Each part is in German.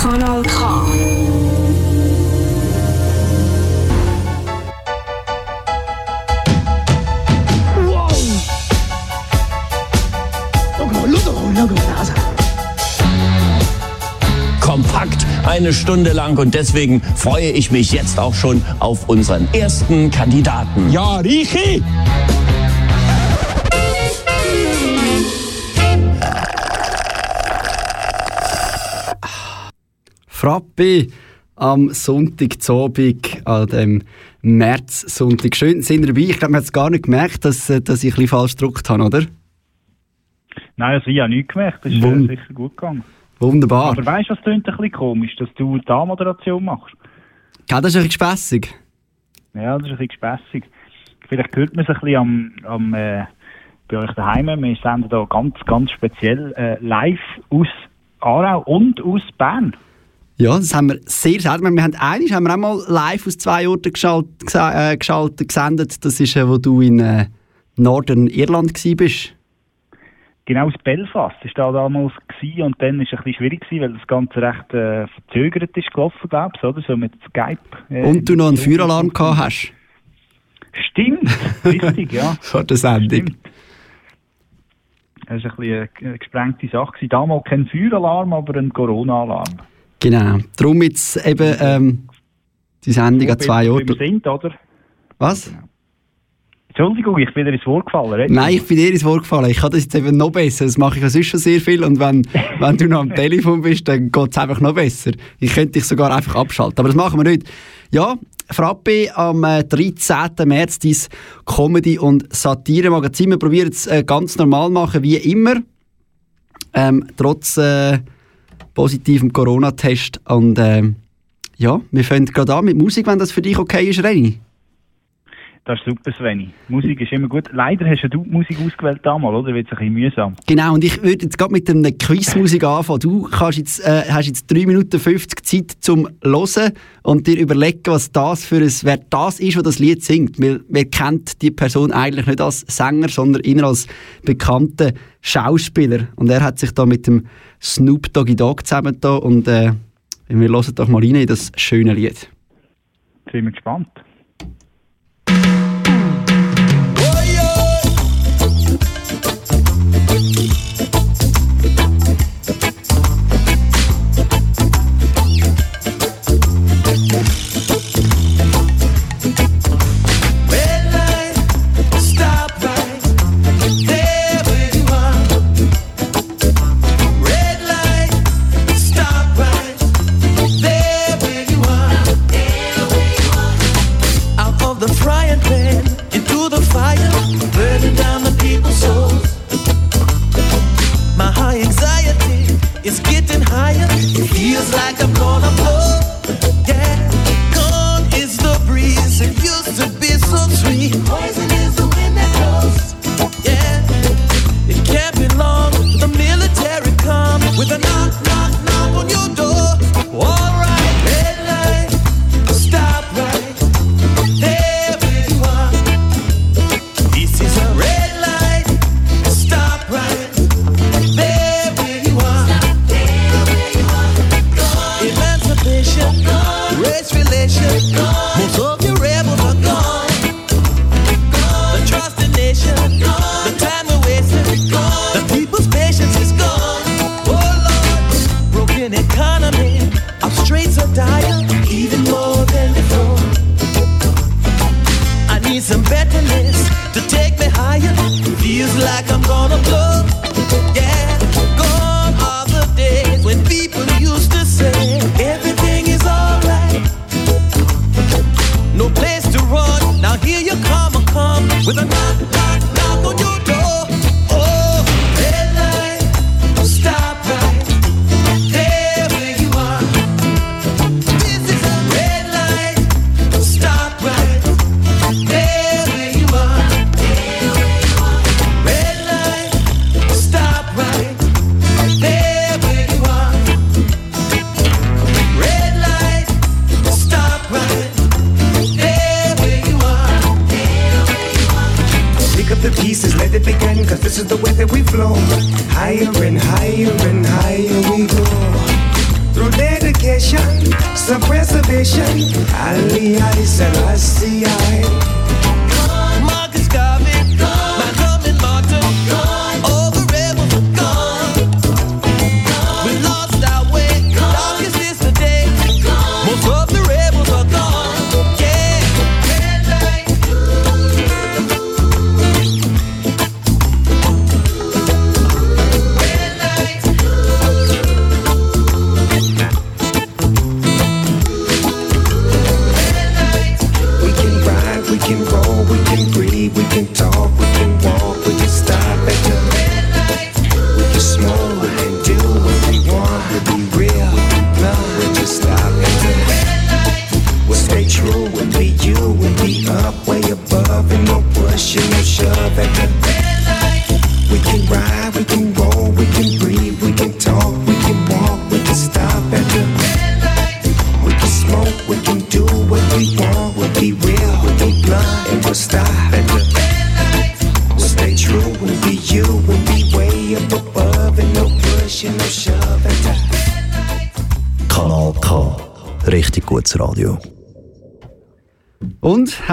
Kanal K. Kompakt eine Stunde lang und deswegen freue ich mich jetzt auch schon auf unseren ersten Kandidaten. Ja, Richi! Frappi am Sonntagabend, an dem März-Sonntag. Schön, sind dabei. Ich glaube, man hat es gar nicht gemerkt, dass, äh, dass ich ein bisschen falsch gedruckt habe, oder? Nein, also ich habe nichts gemerkt. Das ist Wund- äh, sicher gut gegangen. Wunderbar. Aber weißt du, was klingt ein bisschen komisch, dass du da Moderation machst? Gell, das ist ein bisschen gespässig. Ja, das ist ein bisschen gespässig. Vielleicht hört man es ein bisschen am, am äh, bei euch daheim. Wir senden da ganz, ganz speziell äh, live aus Aarau und aus Bern. Ja, das haben wir sehr selten. Wir haben einmal haben wir auch mal live aus zwei Orten geschalt, äh, geschaltet, gesendet. Das ist, äh, wo du in äh, Northern Irland gsi bist. Genau aus Belfast ist da damals gewesen und dann ist es ein bisschen schwierig gewesen, weil das Ganze recht äh, verzögert ist gelaufen, glaube ich, oder? So mit Skype. Und du noch einen Feueralarm gehabt hast. Stimmt, richtig, ja. Vor der Sendung. Stimmt. Das war ein bisschen eine gesprengte Sache. Damals kein Feueralarm, aber ein Corona-Alarm. Genau. Darum jetzt eben ähm, die Sendung an zwei Orten. sind, oder? Was? Entschuldigung, ich bin dir ins Wort gefallen. red. Nein, ich bin dir ins Wort gefallen. Ich kann das jetzt eben noch besser. Das mache ich ja sonst schon sehr viel. Und wenn, wenn du noch am Telefon bist, dann geht es einfach noch besser. Ich könnte dich sogar einfach abschalten. Aber das machen wir nicht. Ja, Frappe am äh, 13. März, dein Comedy- und Satire-Magazin. Wir probieren es äh, ganz normal machen, wie immer. Ähm, trotz äh, positivem Corona-Test. Und ähm, ja, wir fangen gerade an mit Musik, wenn das für dich okay ist, Reni. Das ist super, Sveni. Musik ist immer gut. Leider hast ja du die Musik ausgewählt damals, oder? Wird es ein bisschen mühsam. Genau, und ich würde jetzt gerade mit einer Quizmusik anfangen. Du kannst jetzt, äh, hast jetzt 3 Minuten 50 Zeit zum Hören und dir überlegen, was das für ein, wer das ist, der das Lied singt. Wir, wir kennt die Person eigentlich nicht als Sänger, sondern eher als bekannten Schauspieler. Und er hat sich da mit dem Snoop Doggy Dogg zusammengetan und äh, wir hören doch mal rein in das schöne Lied. Sind wir gespannt.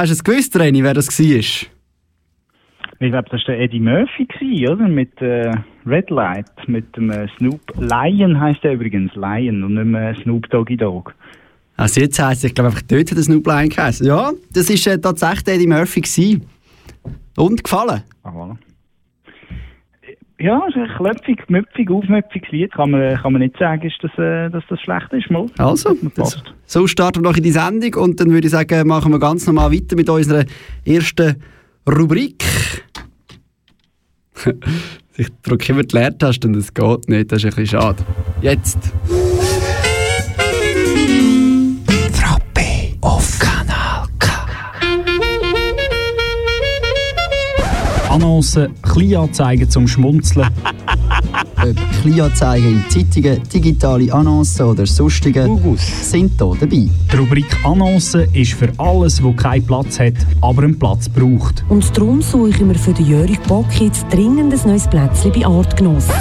Hast du es gewusst, Reni, wer das war? Ich glaube, das war Eddie Murphy, oder? Mit äh, Red Light, mit dem äh, Snoop. Lion heisst er übrigens, Lion, und nicht mehr Snoop Doggy Dog. Also jetzt heisst es, ich glaube einfach dort hat der Snoop Lion geheißen. Ja, das war äh, tatsächlich Eddie Murphy. Gewesen. Und, gefallen? Ah, voilà. Ja, es ist ein klöpfig, müpfig, aufmüpfiges Lied. Kann man, kann man nicht sagen, ist das, äh, dass das schlecht ist. Mal. Also, Das so starten wir noch in die Sendung und dann würde ich sagen, machen wir ganz normal weiter mit unserer ersten Rubrik. ich drücke immer die Leertaste und es geht nicht, das ist ein bisschen schade. Jetzt. Frappe auf Kanal Annoncen, Kleinanzeigen zum Schmunzeln, Ob Kleinanzeigen in Zeitungen, digitale Annoncen oder sonstige sind hier dabei. Die Rubrik Annoncen ist für alles, wo keinen Platz hat, aber einen Platz braucht. Und darum suchen wir für den Jörg Bock jetzt dringend ein neues Plätzchen bei Artgenossen.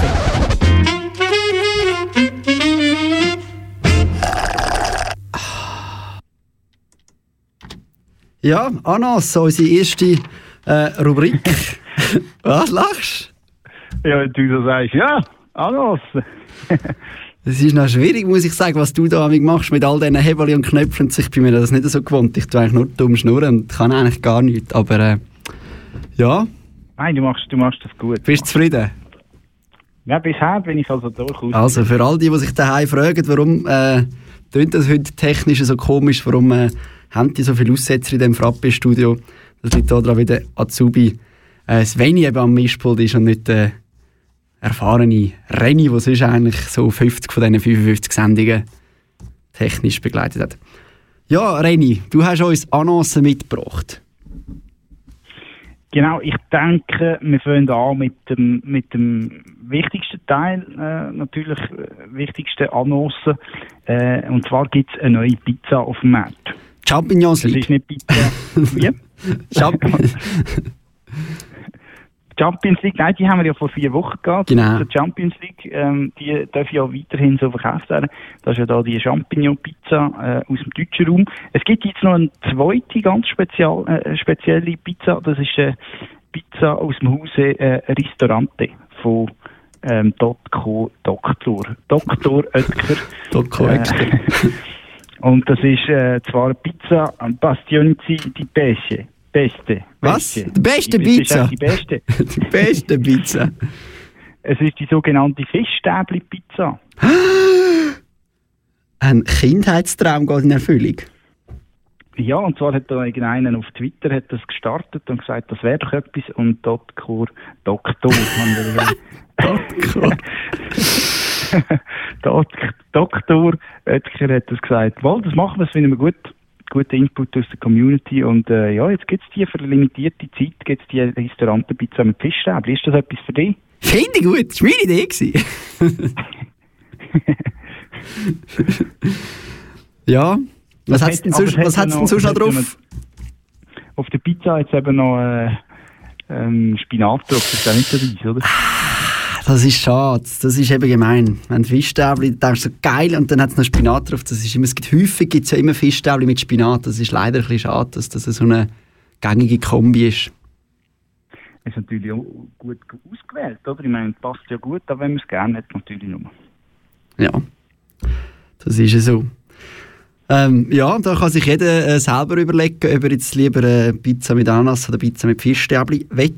Ja, Anas, so unsere erste äh, Rubrik. Was lachst Ja, wenn du so sagst, ja, Anos. Es ist noch schwierig, muss ich sagen, was du da machst mit all diesen Hebeln und Knöpfen. Ich bin mir das nicht so gewohnt. Ich tue eigentlich nur dumm schnurren und kann eigentlich gar nichts. Aber äh, ja, Nein, du machst, du machst das gut. bist du zufrieden? Ja, bisher bin ich also durchaus. Also für all die, die sich daheim fragen, warum äh, tönt das heute technisch so komisch, warum äh, haben die so viele Aussetzer in diesem Frappe-Studio? Das liegt daran, wie der Azubi äh, Sveni eben am Mischpult ist und nicht der erfahrene Renny, der sonst eigentlich so 50 von diesen 55 Sendungen technisch begleitet hat. Ja, Renny, du hast uns Annoncen mitgebracht. Genau, ich denke, wir fangen an mit dem, mit dem wichtigsten Teil, äh, natürlich äh, wichtigste Annoncen. Äh, und zwar gibt es eine neue Pizza auf dem Markt. Champignons Das ist nicht Pizza. Wie? Champ Champions League, nein, die haben wir ja vor vier Wochen gehabt. Genau. Die Champions League, ähm, die darf ja weiterhin so verkauft werden. Das ist ja da die Champignon-Pizza äh, aus dem deutschen Raum. Es gibt jetzt noch eine zweite ganz spezial, äh, spezielle Pizza. Das ist äh, Pizza aus dem Hause äh, Ristorante von ähm, Dotco Doktor. Doktor Oetker. Dotco Äh, Oetker. Und das ist äh, zwar eine Pizza an Bastionzi di Pesce. Beste. Was? Beste. Die beste Pizza? Die beste. Die beste Pizza. Es ist die sogenannte Fischstäbli-Pizza. Ein Kindheitstraum geht in Erfüllung. Ja, und zwar hat da irgendeiner auf Twitter hat das gestartet und gesagt, das wäre doch etwas. Und Doktor, Doktor. Dok- Doktor Oetker hat das gesagt. Wohl, das machen wir, das finden wir gut. Guter Input aus der Community. Und äh, ja, jetzt gibt es die für eine limitierte Zeit, gibt es die Restaurantenpizza mit Fischstäbli. Ist das etwas für dich? Finde ich gut, das war meine Idee. ja, was hat es denn sonst, was hat hat's ja denn sonst noch drauf? Auf der Pizza jetzt eben noch äh, ähm, Spinat drauf. Das ist auch nicht so weiss, oder? Das ist schade. Das ist eben gemein. Wenn Fischstäbli, denkst du so geil und dann hat es noch Spinat drauf. Das ist immer, es gibt, häufig gibt es ja immer Fischstäbli mit Spinat. Das ist leider ein bisschen schade, dass das so eine gängige Kombi ist. Ist natürlich auch gut ausgewählt, oder? Ich meine, passt ja gut, aber wenn man es gerne hat, natürlich nur. Ja, das ist ja so. Ähm, ja, da kann sich jeder äh, selber überlegen, ob er jetzt lieber äh, Pizza mit Ananas oder Pizza mit Fischstäbli will.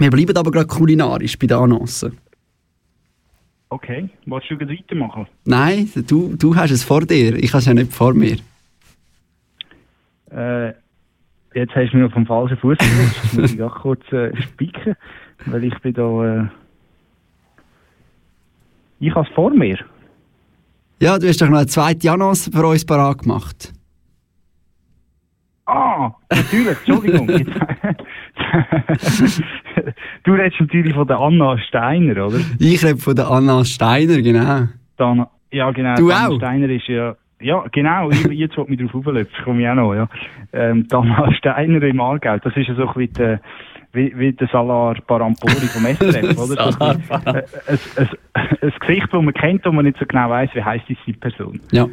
Wir bleiben aber gerade kulinarisch bei den Ananas. Okay, willst du weitermachen? Nein, du, du hast es vor dir, ich habe es ja nicht vor mir. Äh, jetzt hast du mich auf dem falschen Fuß gesetzt. Muss ich auch kurz äh, spicken, weil ich bin da... Äh, ich habe es vor mir. Ja, du hast doch noch eine zweite Ananas für uns parat gemacht. Ah, natürlich, Entschuldigung. Du redest natürlich von der Anna Steiner, oder? Ich rede von der Anna Steiner, genau. Die Anna, ja, genau. Du Anna auch? Steiner ist ja... Ja, genau, ich, jetzt will mich drauf auflöpfen, komme ich auch noch, ja. Ähm, die Anna Steiner im Aargau, das ist ja so ein bisschen der, wie, wie der Salar Parampori vom SRF, oder? So ein, äh, ein, ein, ein Gesicht, das man kennt, wo man nicht so genau weiß, wie heisst diese Person. Ja.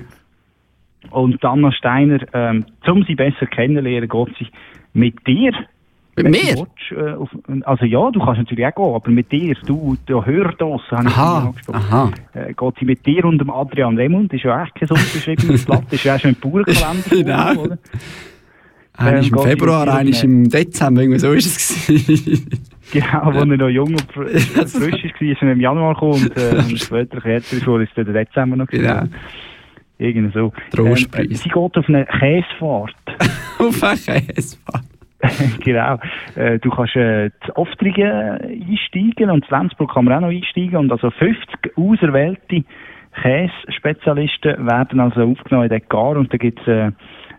Und Anna Steiner, ähm, um sie besser kennenzulernen, geht sie mit dir. Mit mir? äh, also ja, du kannst natürlich auch gehen, aber mit dir, du, der Hördos, habe ich Aha, angesprochen. aha. Äh, geht sie mit dir und dem Adrian Remund, ist ja echt kein unbeschriebenes Blatt, ist ja auch schon im Bauernkalender. Genau. oder? Einer ist im Ähm, geht sie Februar, einer ist im Dezember, irgendwie so ist es. gewesen. Genau, wo er noch jung und fr frisch war, ist er im Januar gekommen und, äh, und später ist, wurde, ist der Dezember noch Genau. Irgendwie so. Trostpreis. Ähm, sie geht auf eine Käsefahrt. auf eine Käsefahrt. genau. Äh, du kannst äh, zu Oftrigen einsteigen und zu Lenzburg kann man auch noch einsteigen und also 50 auserwählte Kässpezialisten werden also aufgenommen in den Gar und da gibt es äh,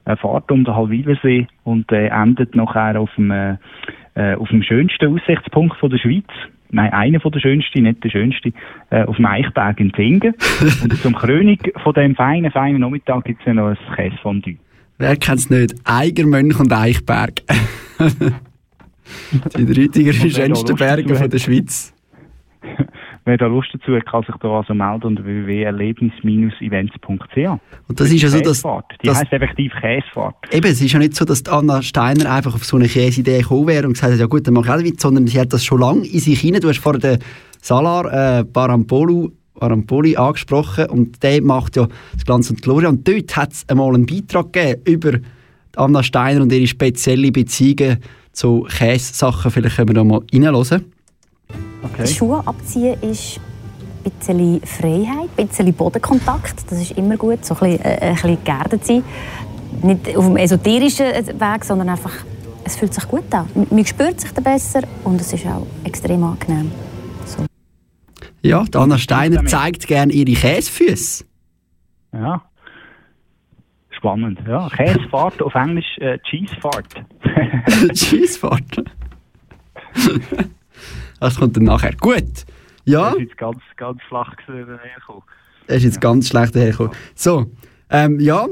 eine Fahrt um den Halwilersee und äh, endet nachher auf dem, äh, äh, auf dem schönsten Aussichtspunkt von der Schweiz. Nein, einer von der schönsten, nicht der schönste, äh, auf dem Eichberg in Zingen. und zum Krönung von dem feinen, feinen Nachmittag gibt es ja noch ein Käsefondue. Wer kennt es nicht? Eigermönch und Eichberg. Die drei schönsten Berge von der Schweiz. Wer da Lust dazu hat, kann sich da also melden unter www.erlebnis-events.ch. Und das ist ja so, dass. Die dass heisst effektiv Käsefahrt. Eben, es ist ja nicht so, dass Anna Steiner einfach auf so eine Käseidee gekommen wäre und gesagt hat, ja gut, dann mach ich auch mit, sondern sie hat das schon lange in sich hinein. Du hast vorhin den Salar äh, Parampolu, Parampoli angesprochen und der macht ja das Glanz und Gloria. Und dort hat es einmal einen Beitrag gegeben über Anna Steiner und ihre spezielle Beziehungen zu Käsesachen. Vielleicht können wir da mal reinhören. Okay. Schuhe abziehen ist ein bisschen Freiheit, ein bisschen Bodenkontakt. Das ist immer gut, so ein bisschen, äh, ein bisschen geerdet sein. Nicht auf dem esoterischen Weg, sondern einfach, es fühlt sich gut an. Man spürt sich dann besser und es ist auch extrem angenehm. Ja, die Anna Steiner zeigt gerne ihre Käsefüße. Ja. Spannend, ja. Käsefahrt auf Englisch äh, Cheesefahrt. Cheesefahrt. das kommt dann nachher. Gut. Ja. Das ist jetzt ganz, ganz flach hergekommen. Er ist jetzt ganz schlecht hergekommen. So, ähm, ja,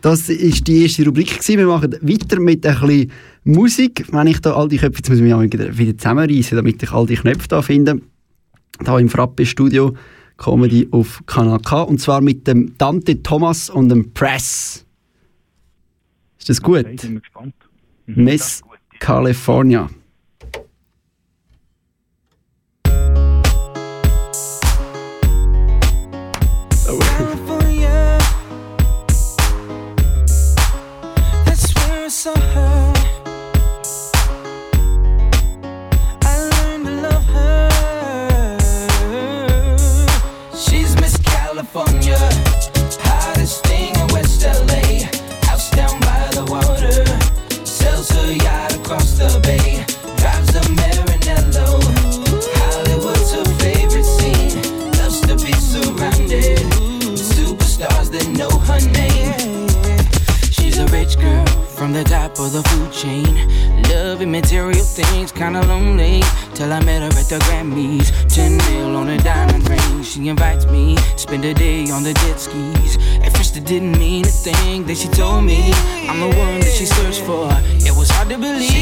das ist die erste Rubrik gewesen. Wir machen weiter mit ein bisschen Musik. Wenn ich da all die Köpfe, jetzt muss ich mich wieder zusammenreißen, damit ich all die Knöpfe da finde. Da im Frappe Studio Comedy auf Kanal K. Und zwar mit dem Dante Thomas und dem Press. Ist das gut? Okay, sind wir gespannt. Mhm, Miss. California. The top of the food chain. Loving material things, kinda lonely. Till I met her at the Grammys. 10 mil on a diamond ring. She invites me, spend a day on the jet skis. At first it didn't mean a thing, then she told me I'm the one that she searched for. It was hard to believe.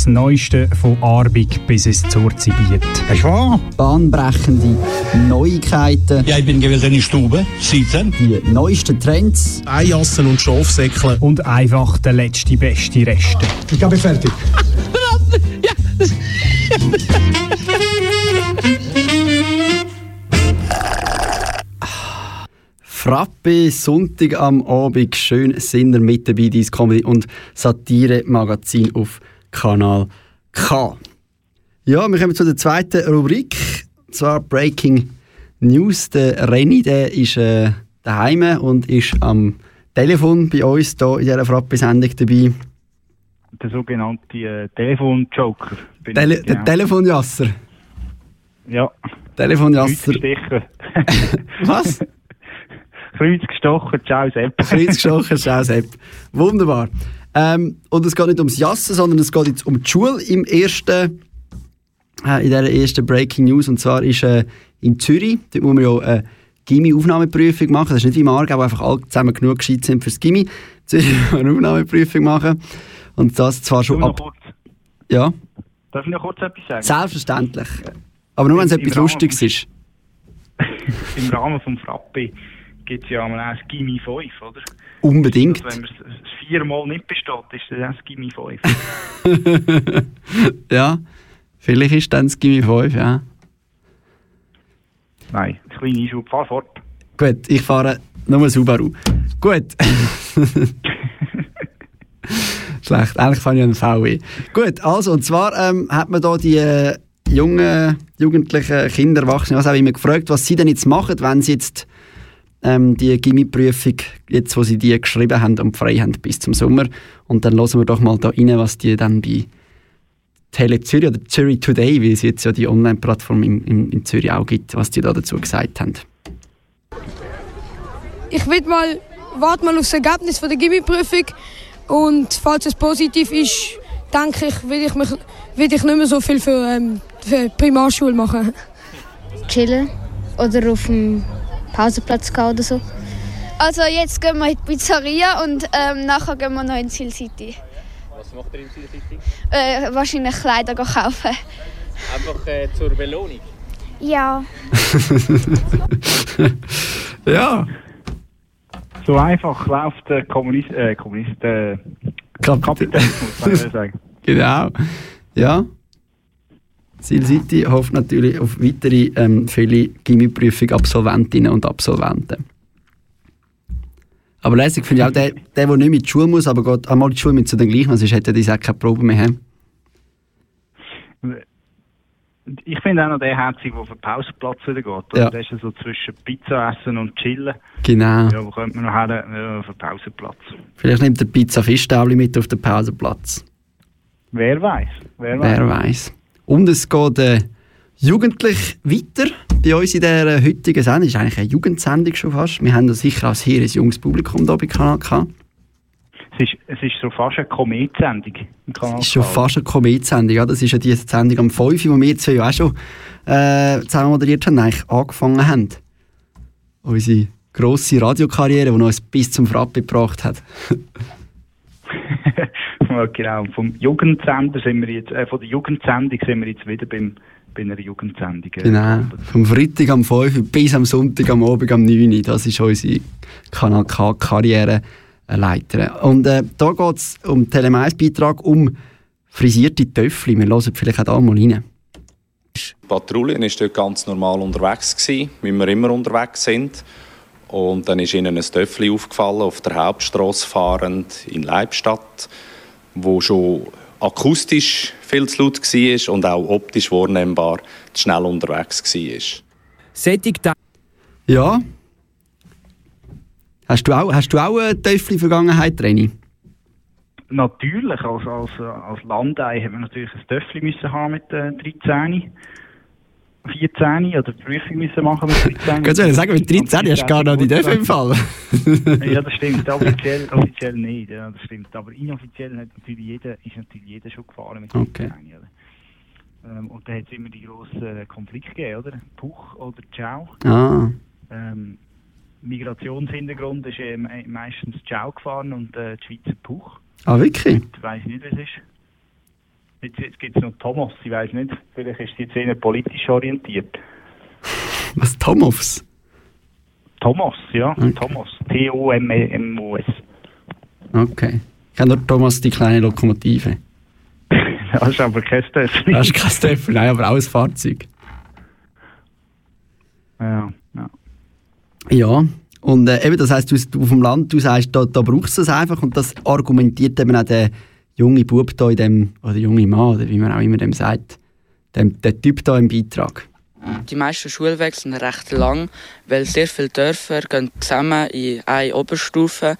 Das Neueste von Arbig bis es zur Zibiet. Ist wahr? Bahnbrechende Neuigkeiten. Ja, ich bin gewesen in der Stube, sitzen. Die neuesten Trends. Eijassen und Schafsäckle. Und einfach der letzte beste Reste. Ich bin fertig. Frappe, Sonntag am Abend, schön sind ihr mit dabei, dein Comedy- und Satire-Magazin auf Kanal K. Ja, wir kommen zu der zweiten Rubrik, und zwar Breaking News. Der Renny, der ist äh, daheim und ist am Telefon bei uns hier in dieser Frappe-Sendung dabei. Der sogenannte äh, Telefon-Joker. Tele ich, Der genau. Telefonjasser. Ja. Telefonjasser. Was? Kreuzgestochen, ciao Sepp. Kreuzgestochen, schau Sepp. Wunderbar. Ähm, und es geht nicht ums Jassen, sondern es geht jetzt um die Schule im ersten, äh, in dieser ersten Breaking News. Und zwar ist äh, in Zürich, dort muss man ja eine Gimmi-Aufnahmeprüfung machen. Das ist nicht wie im Aargau, wo einfach alle zusammen genug gescheit sind fürs Gimmi. Zürich muss man eine Aufnahmeprüfung machen. Und das zwar schon ab... kurz, Ja, darf ich noch kurz etwas sagen? selbstverständlich. Aber nur, wenn es etwas Rahmen Lustiges ist. Im Rahmen vom Frappe gibt es ja einmal auch das Gimmi 5, oder? Unbedingt. Also wenn man es viermal nicht besteht, ist das auch das Gimmi 5. ja, vielleicht ist dann das Gimmi 5, ja. Nein, das kleine Einschub, fahr fort. Gut, ich fahre nur Subaru. Gut. Schlecht, eigentlich fahre ich einen VW. Gut, also, und zwar ähm, hat man da die äh, jungen, jugendlichen Kinder, Erwachsene, was auch immer gefragt, was sie denn jetzt machen, wenn sie jetzt ähm, die Gimmi-Prüfung, jetzt wo sie die geschrieben haben und frei haben bis zum Sommer. Und dann hören wir doch mal da rein, was die dann bei Tele Zürich oder Zürich Today, wie es jetzt ja die Online-Plattform in, in, in Zürich auch gibt, was die da dazu gesagt haben. Ich will mal, warte mal auf das Ergebnis von der Gimmi-Prüfung und falls es positiv ist, denke ich, will ich, mich, will ich nicht mehr so viel für, ähm, für die Primarschule machen. Chillen oder auf dem Pausenplatz gehen oder so. Also jetzt gehen wir in die Pizzeria und ähm, nachher gehen wir noch in Ziel City. Was macht ihr in Ziel City? Äh, wahrscheinlich Kleider kaufen. Einfach äh, zur Belohnung. Ja. ja. So einfach läuft der Kommunist, äh, Kommunist, äh, Kapitalismus, kann ich sagen. Genau. Ja. Ziel City hofft natürlich auf weitere ähm, viele Gimmiprüfung Absolventinnen und Absolventen. Aber lässig finde ich auch, der, der, der nicht mit Schule muss, aber geht einmal in die Schule mit zu den gleichen, sonst hätte er auch keine Probe mehr haben. Ich finde auch noch der herzig, der auf den Pausenplatz wieder geht. Ja. Der ist ja so zwischen Pizza essen und chillen. Genau. Ja, wo könnte man noch her? Ja, auf den Pausenplatz. Vielleicht nimmt der Pizza Fischstäbli mit auf den Pausenplatz. Wer weiß? Wer weiß? Und es geht äh, jugendlich weiter bei uns in der äh, heutigen Sendung. ist eigentlich eine Jugendsendung schon fast. Wir haben sicher auch sehr ein junges Publikum hier bei Kanal K. Es ist, es ist so fast eine Kometsendung Das ist schon fast eine Kometsendung. Ja? Das ist ja die Sendung am 5, die wir zwei ja auch schon äh, zusammen moderiert haben, eigentlich angefangen haben. Unsere grosse Radiokarriere, die uns bis zum Frappe gebracht hat. Genau. Vom Jugendsender sind wir jetzt, äh, von der Jugendsendung sind wir jetzt wieder beim, bei einer Jugendsendung. äh, Genau. Vom Freitag am 5 bis am Sonntag am Abend am 9 Das ist unsere Kanal K-Karriere leiter. Und äh, da geht es um den Telemais-Beitrag um frisierte Töffel. Wir hören vielleicht auch da mal rein. Die Patrouille war dort ganz normal unterwegs, gewesen, wie wir immer unterwegs sind. Und dann ist ihnen ein Töffel aufgefallen, auf der Hauptstrasse fahrend in Leibstadt, wo schon akustisch viel zu laut war und auch optisch wahrnehmbar zu schnell unterwegs war. Sättig Ja. Hast du auch, hast du auch eine Töffel-Vergangenheit, Reni? Natürlich, als, als, als Landei hat man natürlich ein Töffel müssen haben mit äh, 13, 14 oder die Prüfung müssen machen mit 13. Kannst du sagen, mit 13 hast du gar noch die Töffel im Fall. ja, das stimmt. Offiziell, offiziell nicht, ja, das stimmt. Aber inoffiziell hat natürlich jeder, ist natürlich jeder schon gefahren mit 13. Okay. Ähm, und da hat es immer die grossen äh, Konflikte gegeben, oder? Puch oder Ciao. Ah. Ähm, Migrationshintergrund ist äh, meistens Ciao gefahren und äh, die Schweizer Puch. Ah, wirklich? Ich weiß nicht, was es ist. Jetzt, jetzt gibt es noch Thomas, ich weiß nicht. Vielleicht ist sie jetzt eher politisch orientiert. Was, Thomas? Thomas, ja, Thomas. T-O-M-M-O-S. Okay. Ich kenne nur Thomas, die kleine Lokomotive. Das ist aber kein Töffel. Das ist kein Töffel, nein, aber auch ein Fahrzeug. Ja, ja. Ja, und äh, eben, das heisst, du, du auf dem Land, du sagst, da, da brauchst du es einfach und das argumentiert eben auch der junge Bub da in dem, oder junge Mann, oder wie man auch immer dem sagt, dem, der Typ da im Beitrag. Die meisten Schulwege sind recht lang, weil sehr viele Dörfer gehen zusammen in eine Oberstufe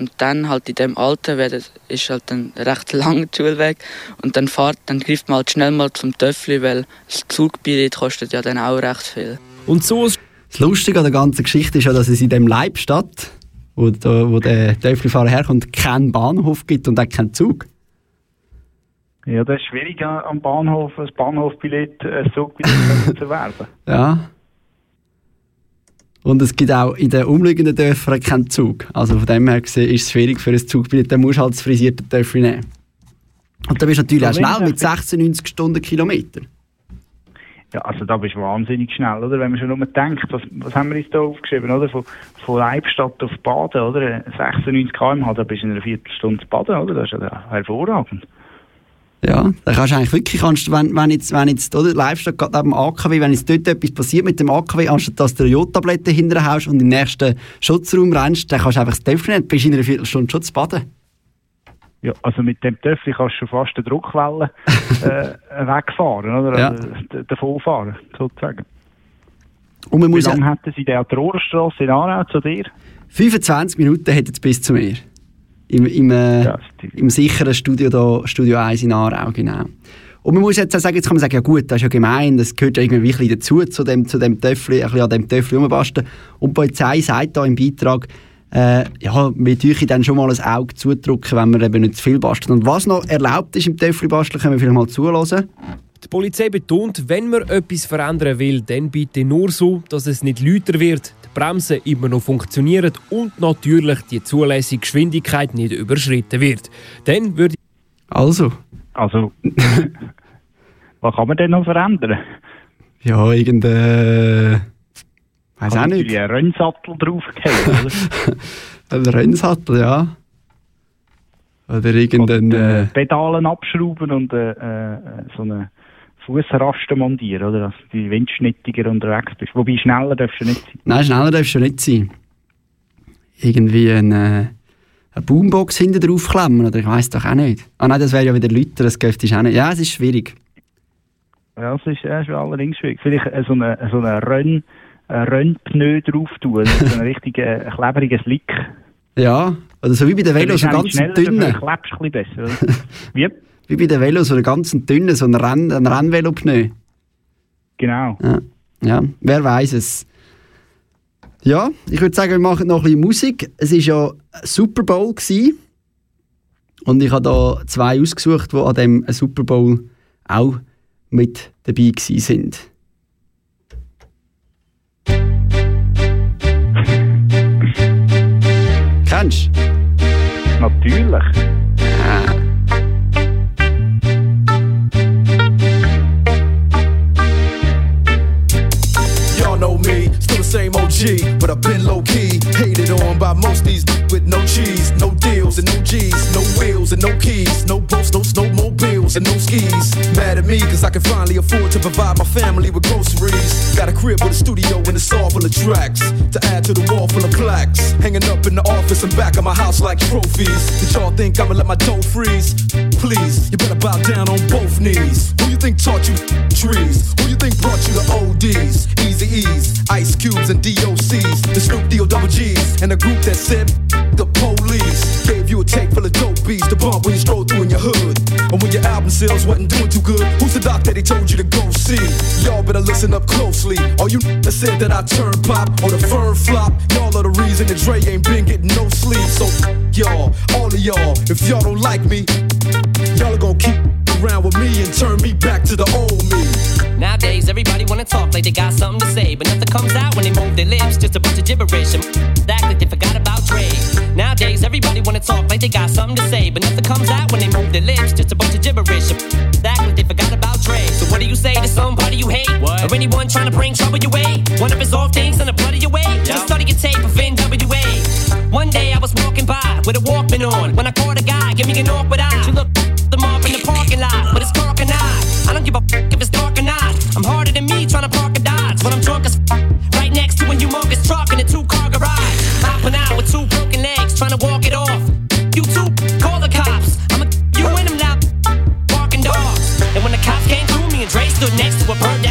und dann halt in dem Alter wird, ist halt ein recht langer Schulweg und dann fährt, dann greift man halt schnell mal zum Töffli, weil das Zugbillett kostet ja dann auch recht viel. Und so Das Lustige an der ganzen Geschichte ist ja, dass es in dem Leibstadt, wo, wo der Töffelfahrer herkommt, keinen Bahnhof gibt und auch keinen Zug. Ja, das ist schwierig am Bahnhof, ein Bahnhofbillett, ein Zugbillett zu erwerben. Ja. Und es gibt auch in den umliegenden Dörfern keinen Zug. Also von dem her gesehen ist es schwierig für ein Zugbillett. Dann musst du halt das frisierte Töffel nehmen. Und da bist du natürlich auch schnell mit 96 Stundenkilometer. Ja, also da bist du wahnsinnig schnell, oder? Wenn man schon nur denkt, was, was haben wir uns da aufgeschrieben, oder? Von, von Leibstadt auf Baden, oder? 96 km/h, da bist du in einer Viertelstunde zu Baden, oder? Das ist ja hervorragend. Ja, da kannst du eigentlich wirklich, kannst, wenn, wenn jetzt, wenn jetzt oder, Live-Stadt geht neben dem AKW, wenn jetzt dort etwas passiert mit dem AKW, anstatt dass du eine Jodtablette hinterher haust und im nächsten Schutzraum rennst, dann kannst du einfach das Töpfchen nehmen, bist in einer Viertelstunde schon zu baden. Ja, also mit dem Töffel kannst du schon fast eine Druckwelle äh, wegfahren, oder? Ja. Also, davon fahren, sozusagen. Und man Wie muss lange hätten Sie der Rohrstrasse in Aarau zu dir? 25 Minuten hätten es bis zu mir. Im, im, äh, im sicheren Studio, da, Studio 1 in Aarau, genau. Und man muss jetzt auch sagen, jetzt kann man sagen, ja gut, das ist ja gemein, das gehört ja irgendwie ein bisschen dazu, zu dem, zu dem Töffel, ein bisschen an dem Töffel rumbasteln. Und die Polizei sagt da im Beitrag, äh, ja, wir tun dann schon mal ein Auge zudrücken, wenn wir eben nicht zu viel basteln. Und was noch erlaubt ist im Töffel basteln, können wir vielleicht mal zulassen. Die Polizei betont, wenn man etwas verändern will, dann bitte nur so, dass es nicht lauter wird, Bremsen immer noch funktionieren und natürlich die zulässige Geschwindigkeit nicht überschritten wird. Dann würde Also? Also, was kann man denn noch verändern? Ja, irgendein... Weiß auch Kann nicht. einen Rennsattel draufgehen, oder? Ein Rennsattel, ja. Oder irgendein... Äh, Pedalen abschrauben und äh, äh, so eine Fußraste montieren, oder? Dass du windschnittiger unterwegs bist. Wobei schneller darfst du nicht sein. nein, schneller darfst du nicht sein. Irgendwie ein, äh, eine Boombox hinten drauf klemmen, oder ich weiß doch auch nicht. Ah nein, das wäre ja wieder Lüter, das dürfte ich auch nicht. Ja, es ist schwierig. Ja, das ist, ja, ist allerdings schwierig. Vielleicht äh, so eine, so eine ein Rennpneu drauf tun, so ein richtig äh, klebriges Lick. Ja, oder so wie bei den Velos, so ganz bist du klebst ein bisschen besser, oder? Wie? Wie bei den Velos, so einen ganz dünnen, so ein, Renn, ein Rennvelopneu. Genau. Ja. ja, wer weiß es. Ja, ich würde sagen, wir machen noch ein bisschen Musik. Es war ja Super Bowl. Gewesen. Und ich habe da zwei ausgesucht, die an dem Super Bowl auch mit dabei sind. Kennst du? Natürlich. Ah. Same OG, but I've been low key. Hated on by most these with no cheese, no deals and no G's, no wheels and no keys, no boats, no snowmobiles and no skis. Mad at me, cause I can finally afford to provide my family with groceries. Got a crib with a studio and it's all full of tracks to add to the wall full of plaques. Hanging up in the office and back of my house like trophies. Did y'all think I'ma let my dough freeze? Please, you better bow down on both knees. Who you think taught you trees? Who you think brought you the ODs? Easy E's, Ice Cubes, and DOCs. The Snoop D-O double G's. And a group that said the police. Gave you a tape full of dope beats to bump when you stroll through in your hood. And when your album sales wasn't doing too good, who's the doc that they told you to go see? Y'all better listen up closely. All you that said that I turn pop or the firm flop, y'all are the reason that Dre ain't been getting no sleep. So y'all, all of y'all, if y'all don't like me, y'all are gonna keep around with me and turn me back to the old me. Nowadays, everybody wanna talk like they got something to say, but nothing comes out when they move their lips. Just a bunch of gibberish and act like they forgot about Dre. Nowadays, everybody wanna talk like they got something to say, but nothing comes out when they move their lips. Just a bunch of gibberish and act like they forgot about Dre. So what do you say to somebody you hate, or anyone trying to bring trouble your way? One of his off things in the blood of your way. Just study your tape of NWA. One day I was walking by with a Walkman on when I caught a guy, give me an awkward eye. She looked parking lot with his car and I. I don't give a f- if it's dark or not. I'm harder than me trying to park a Dodge when I'm drunk as f- right next to a humongous truck in a two car garage. Hopping out with two broken legs trying to walk it off. You two call the cops. I'm a you and them loud barking dogs. And when the cops came through, me and Dre stood next to a burned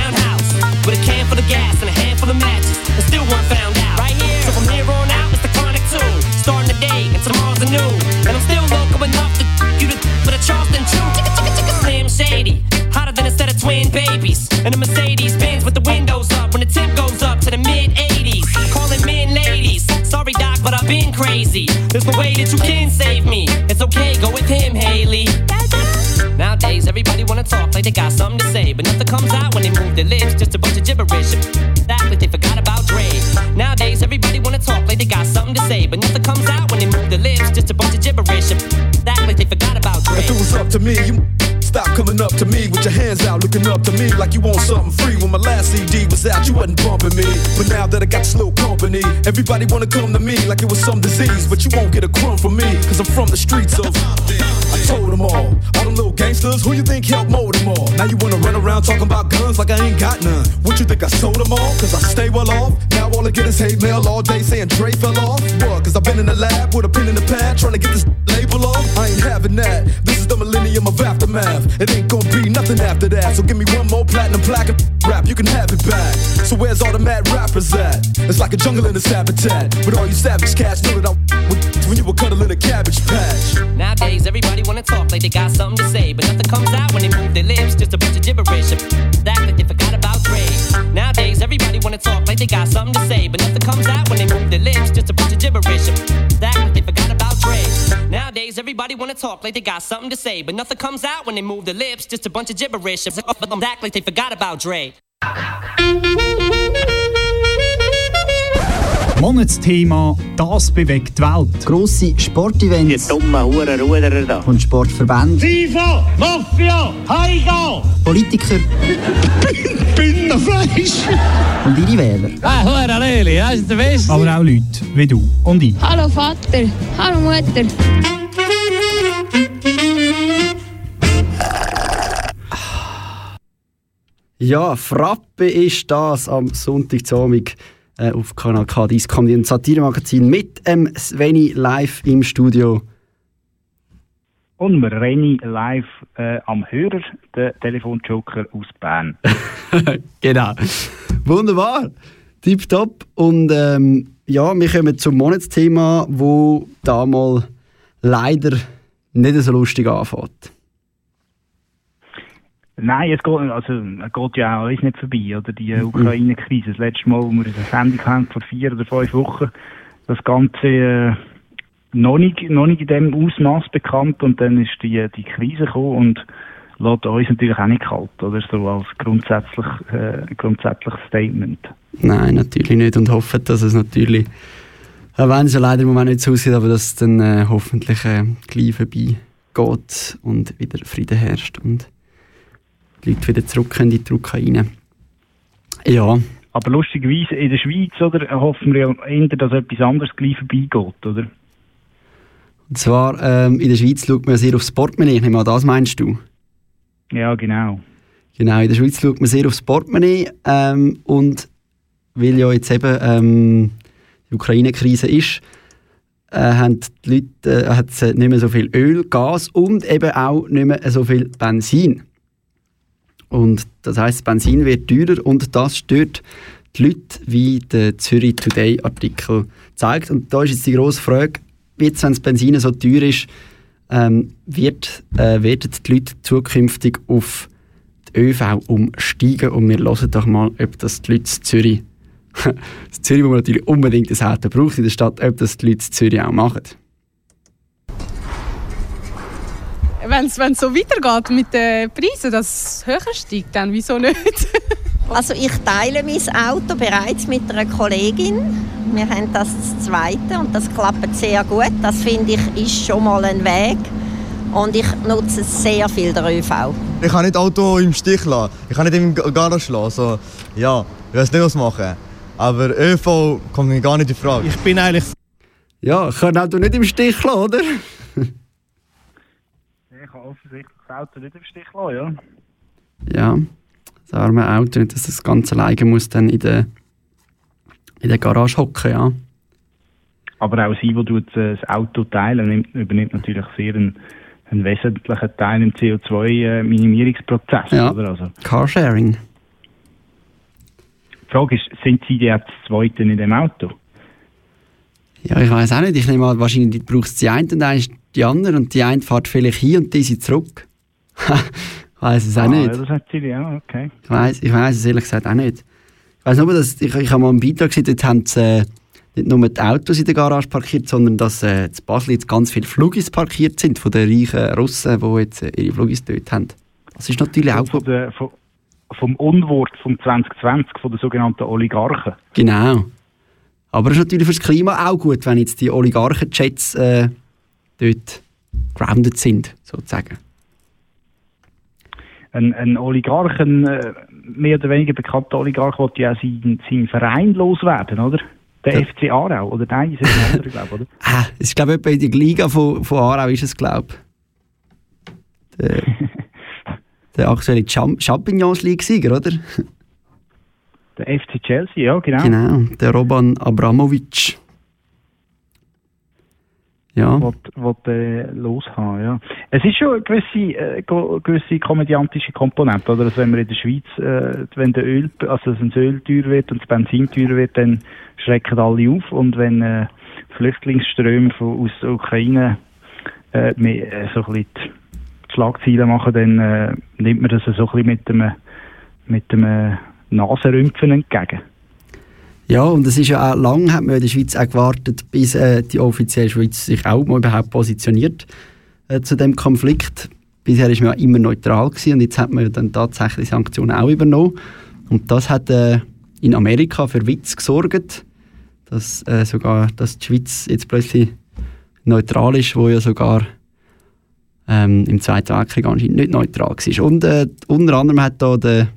There's no way that you can save me. It's okay, go with him, Haley. Nowadays, everybody wanna talk like they got something to say, but nothing comes out when they move their lips. Just a bunch of gibberish. Act like they forgot about Dre. Nowadays, everybody wanna talk like they got something to say, but nothing comes out when they move their lips. Just a bunch of gibberish. Act like they forgot about Dre. If it was up to me, you coming up to me with your hands out, looking up to me like you want something free. When my last CD was out, you wasn't bumping me. But now that I got little company, everybody wanna come to me like it was some disease. But you won't get a crumb from me, cause I'm from the streets of. I told them all, all them little gangsters, who you think helped mold them all? Now you wanna run around talking about guns like I ain't got none. What you think I sold them all? Cause I stay well off. Now all I get is hate mail all day saying Dre fell off. What? Cause I've been in the lab with a pen in the pad trying to get this label off. I ain't having that. This is the millennium of aftermath. It ain't gonna be nothing after that. So give me one more platinum plaque and rap, you can have it back. So where's all the mad rappers at? It's like a jungle in this habitat. With all you savage cats, know that I with when you were cuddling a cabbage patch. Nowadays, everybody wanna talk like they got something to say, but nothing comes out when they move their lips. Just a bunch of gibberish. Act like they forgot about Dre. Nowadays, everybody wanna talk like they got something to say, but nothing comes out when they move their lips. Just a bunch of gibberish. That like they forgot. Nowadays, everybody wanna talk like they got something to say, but nothing comes out when they move their lips. Just a bunch of gibberish. But them act like they forgot about Dre. Monatsthema «Das bewegt die Welt». Grosse Sportevents. Die dummen Hurenruderer da. Und Sportverbände. FIFA, Mafia, Heiga. Politiker. Bündnerfleisch. Und ihre Wähler. Ah, Hure Leli, das ist der Beste. Aber auch Leute wie du und ich. Hallo Vater, hallo Mutter. Ja, Frappe ist das am Sonntagabend äh, auf Kanal K. Dies kommt ein Satiremagazin mit ähm, Sveni live im Studio. Und wir rennen live äh, am Hörer, der Telefonjoker aus Bern. genau. Wunderbar. Tipptopp. Und ähm, ja, wir kommen zum Monatsthema, wo damals leider nicht so lustig anfängt. Nein, es geht, also, es geht ja auch alles nicht vorbei, oder? Die äh, Ukraine-Krise. Das letzte Mal, wo wir eine Sendung haben, vor vier oder fünf Wochen, das Ganze äh, noch, nicht, noch nicht in dem Ausmaß bekannt und dann ist die, die Krise gekommen und lässt uns natürlich auch nicht kalt, oder? So als grundsätzlich, äh, grundsätzliches Statement. Nein, natürlich nicht. Und hoffen, dass es natürlich, auch wenn es ja leider im Moment nicht so aussieht, aber dass es dann äh, hoffentlich äh, gleich vorbei geht und wieder Frieden herrscht und die Leute wieder zurück in die Ukraine. Ja. Aber lustigerweise in der Schweiz, oder, hoffen wir eher, dass etwas anderes gleich vorbeigeht, oder? Und zwar ähm, in der Schweiz schaut man sehr aufs Portemonnaie. Ich nehme an, das meinst du? Ja, genau. Genau, in der Schweiz schaut man sehr aufs Portemonnaie ähm, und weil ja jetzt eben ähm, die Ukraine-Krise ist, äh, haben die Leute äh, nicht mehr so viel Öl, Gas und eben auch nicht mehr so viel Benzin. Und das heißt, Benzin wird teurer und das stört die Leute, wie der Zürich Today Artikel zeigt. Und da ist jetzt die grosse Frage, jetzt, wenn das Benzin so teuer ist, ähm, wird, äh, werden die Leute zukünftig auf die ÖV umsteigen und wir hören doch mal, ob das die Leute in Zürich, in Zürich, wo man natürlich unbedingt ein Auto braucht in der Stadt, ob das die Leute in Zürich auch machen. Wenn es so weitergeht mit den Preisen, dass es höher steigt, dann wieso nicht? Also ich teile mein Auto bereits mit einer Kollegin. Wir haben das zweite und das klappt sehr gut. Das finde ich ist schon mal ein Weg. Und ich nutze sehr viel der ÖV. Ich kann nicht Auto im Stich lassen. Ich kann nicht im Garage lassen. Also, ja, ich weiß nicht, was machen. Aber ÖV kommt mir gar nicht in Frage. Ich bin eigentlich... Ja, ich kann Auto nicht im Stich lassen, oder? Offensichtlich das Auto nicht im Stich lassen, ja. Ja, das arme Auto, nicht, dass das ganz alleine muss dann in der, in der Garage hocken, ja. Aber auch sie, die äh, das Auto teilen, nimmt, übernimmt natürlich sehr einen, einen wesentlichen Teil im CO2-Minimierungsprozess. Ja. Oder? Also, Carsharing. die Frage ist, sind Sie jetzt das Zweite in dem Auto? Ja, ich weiß auch nicht. Ich nehme an, wahrscheinlich braucht es die eine und eins die andere und die eine fährt vielleicht hin und die sind zurück. ich weiß es auch ah, nicht. Ja, das hat sie, ja, okay. Ich weiß, ich weiß es ehrlich gesagt auch nicht. Ich weiß nur, dass ich, ich habe mal einen Beitrag gesehen, dort haben sie äh, nicht nur die Autos in der Garage parkiert, sondern dass äh, in Basel jetzt ganz viele Flugis parkiert sind von den reichen Russen, die jetzt äh, ihre Flugis dort haben. Das ist natürlich auch Von der, von, vom Unwort vom 2020, von den sogenannten Oligarchen. Genau. Aber es ist natürlich fürs Klima auch gut, wenn jetzt die Oligarchen-Jets äh, dort grounded sind, sozusagen. Ein, ein Oligarch, ein äh, mehr oder weniger bekannter Oligarch, wollte ja seinen, seinen Verein loswerden, oder? Der FC Aarau, oder nein, ist ein anderer, glaube oder? Ah, es ist glaube ich in der Liga von, von Aarau ist es, glaube ich. Der, der aktuelle Cham Champignons League-Sieger, oder? Der FC Chelsea, ja, genau. Genau, der Roban Abramovic. Ja. Wollt, wollt, äh, loshaben, ja. Es ist schon eine gewisse, äh, gewisse komödiantische Komponente, oder? Also wenn man in der Schweiz, äh, wenn der Öl, also wenn das Öl teuer wird und das Benzin teuer wird, dann schrecken alle auf und wenn äh, Flüchtlingsströme von, aus der Ukraine äh, mehr, äh, so ein bisschen die Schlagzeilen machen, dann äh, nimmt man das so ein bisschen mit dem, mit dem äh, Nasenrümpfen entgegen. Ja, und es ist ja auch lange, hat man in der Schweiz auch gewartet, bis äh, die offizielle Schweiz sich auch mal überhaupt positioniert äh, zu dem Konflikt. Bisher ist man ja immer neutral gewesen und jetzt hat man dann tatsächlich Sanktionen auch übernommen. Und das hat äh, in Amerika für Witz gesorgt, dass äh, sogar dass die Schweiz jetzt plötzlich neutral ist, wo ja sogar ähm, im Zweiten Weltkrieg anscheinend nicht neutral war. Und äh, unter anderem hat da der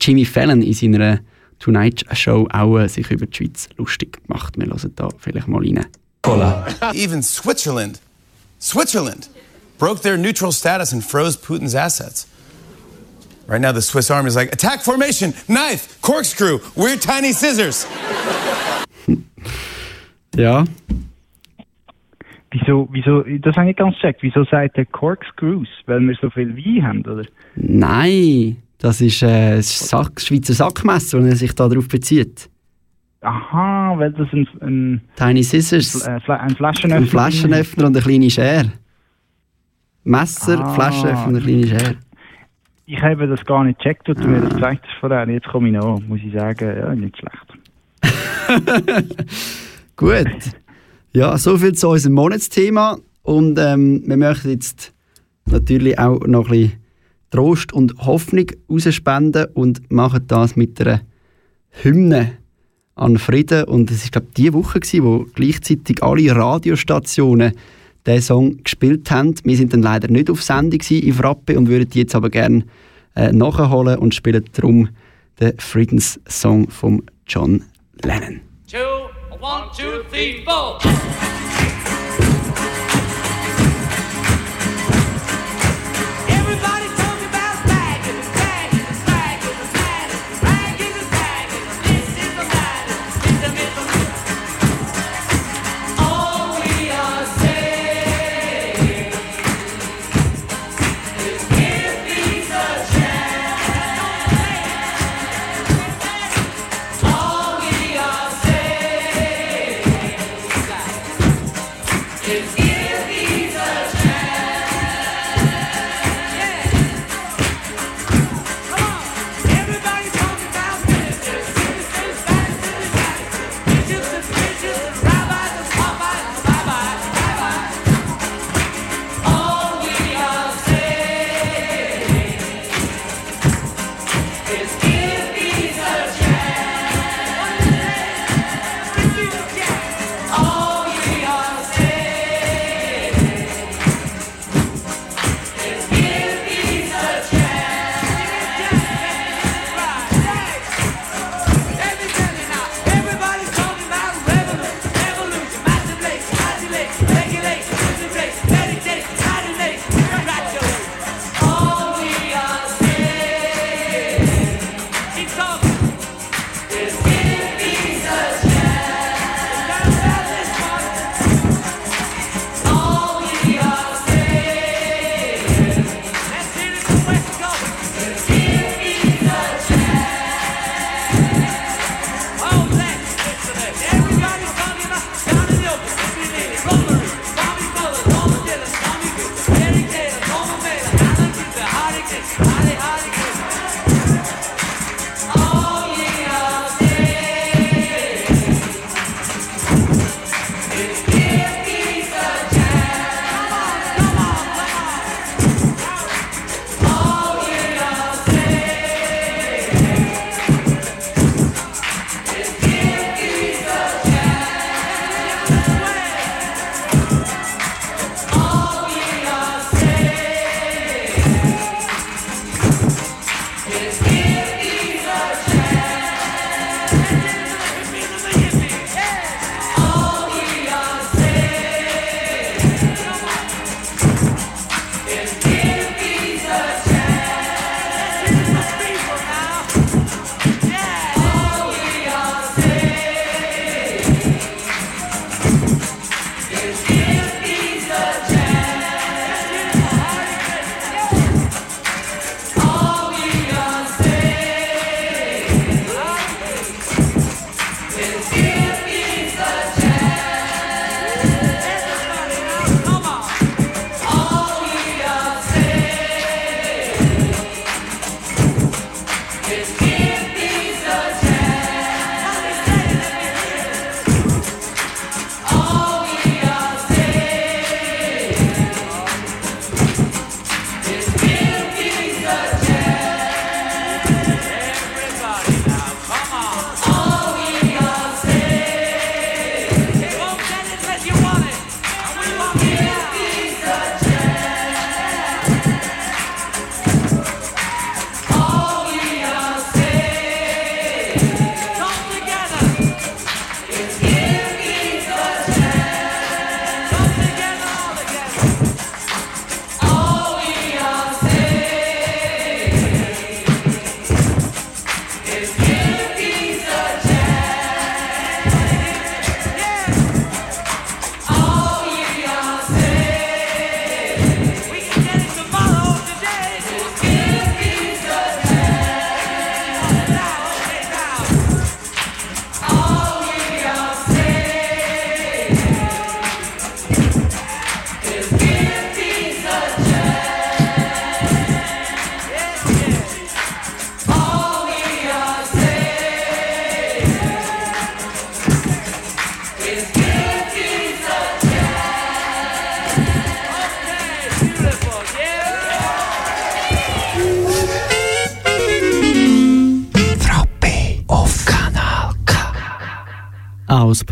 Jimmy Fallon in seiner Tonight Show auch äh, sich über die Schweiz lustig gemacht. Wir hören da vielleicht mal rein. Even Switzerland, Switzerland broke their neutral status and froze Putin's assets. Right now, the Swiss army is like, attack formation, knife, corkscrew, weird tiny scissors. Ja, Wieso, wieso, das habe ich ganz checkt. Wieso sagt er Corkscrews? Weil wir so viel Wein haben, oder? nein, das ist äh, das Sack, Schweizer Sackmesser, wenn er sich darauf bezieht. Aha, weil das ein, ein, Tiny Scissors, äh, Fla- ein Flaschenöffner ein Flaschenöffner und eine kleine Schere. Messer, Ah. Flaschenöffner eine kleine Schere. Ich habe das gar nicht gecheckt, und du mir das gezeigt hast vorher. Jetzt komme ich noch, muss ich sagen, ja, nicht schlecht. Gut. Ja, soviel zu unserem Monatsthema. Und ähm, wir möchten jetzt natürlich auch noch ein bisschen Trost und Hoffnung rausspenden und machen das mit einer Hymne an Frieden. Und es war, glaube ich, die Woche, gewesen, wo gleichzeitig alle Radiostationen diesen Song gespielt haben. Wir sind dann leider nicht auf Sendung in Frappe und würden die jetzt aber gerne äh, nachholen und spielen darum den Friedenssong von John Lennon. Two, one, two, three, four.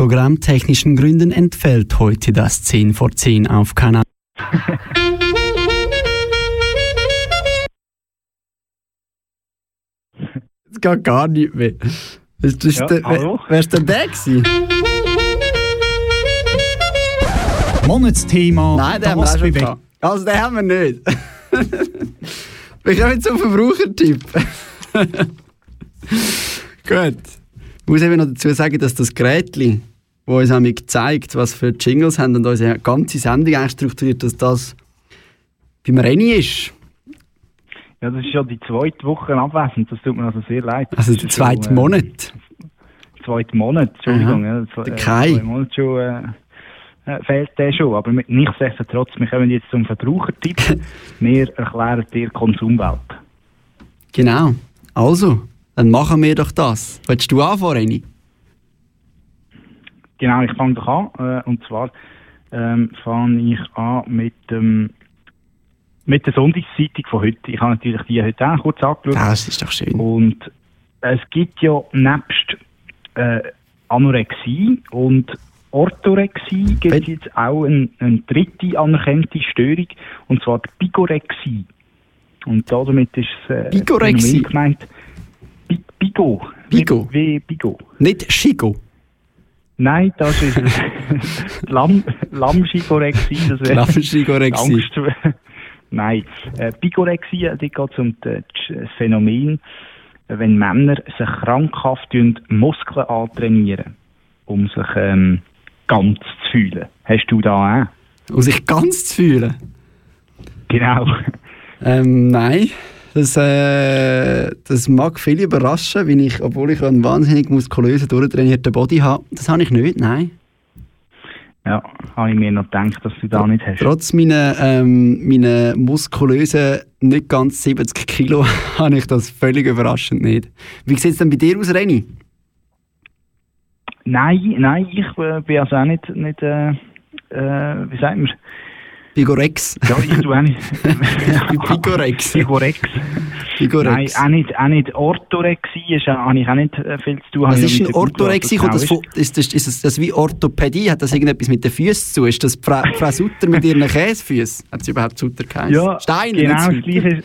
Programmtechnischen Gründen entfällt heute das 10 vor 10 auf Kanal. Es geht gar nicht mehr. Das, das Ja, ist der, hallo? wer, ist denn der gewesen? Monatsthema, Nein, den haben wir das auch schon bewegt. gehabt. Also den haben wir nicht. wir kommen zum Verbrauchertipp. Gut. Ich muss eben noch dazu sagen, dass das Gerät, das uns nämlich zeigt, was für Jingles haben und unsere ganze Sendung eigentlich strukturiert, dass das beim Renny ist. Ja, das ist ja die zweite Woche abwesend, das tut mir also sehr leid. Also der zweite schon, äh, Monat. Zweite Monat, Entschuldigung. Aha. Ja, Der äh, Kai. Zwei Monate schon äh, äh, fehlt der schon. Aber nichtsdestotrotz, wir kommen jetzt zum Verbrauchertipp. wir erklären dir Konsumwelt. Genau. Also, dann machen wir doch das. Willst du anfangen, Renny? Genau, ich fange doch an. Äh, und zwar ähm, fange ich an mit dem mit der Sonntagszeitung von heute. Ich habe natürlich die heute auch kurz angeschaut. Das ist doch schön. Und es gibt ja nebst äh, Anorexie und Orthorexie gibt es jetzt auch eine, eine dritte anerkannte Störung, und zwar die Bigorexie. Und damit ist es äh, Bigorexie? Gemeint. Bi Bigo. Bigo? Wie, wie Bigo. Nicht Schigo. Nein, das ist Lamm, Lammschigorexie. Das wäre Lammschigorexie. Angst. Nein, äh, Bigorexie, da geht es um das Phänomen, wenn Männer sich krankhaft Muskeln antrainieren, um sich ähm, ganz zu fühlen. Hast du da auch? Um sich ganz zu fühlen? Genau. Ähm, nein. Das, äh, das mag viele überraschen, wenn ich, obwohl ich einen wahnsinnig muskulösen, durchtrainierten Body habe. Das habe ich nicht, nein. Ja, habe ich mir noch gedacht, dass du da nicht hast. Trotz meiner, ähm, meiner muskulösen, nicht ganz 70 Kilo, habe ich das völlig überraschend nicht. Wie sieht es denn bei dir aus, Renny? Nein, nein, ich äh, bin also auch nicht, nicht äh, äh, wie sagt man? Bigorex. Ja, ich tue auch nicht. Bigorex. Bigorex. Bigorex. Nein, auch nicht, auch nicht Orthorexie, ist, habe ich auch nicht äh, viel zu tun. Was Habe ist denn Orthorexie? Kommt das ist, das, ist das, das wie Orthopädie? Hat das irgendetwas mit den Füßen zu? Ist das Frau, Frau Sutter mit ihren Käsefüßen? Hat sie überhaupt Sutter geheißen? Ja, Steine, genau das. Gleiche.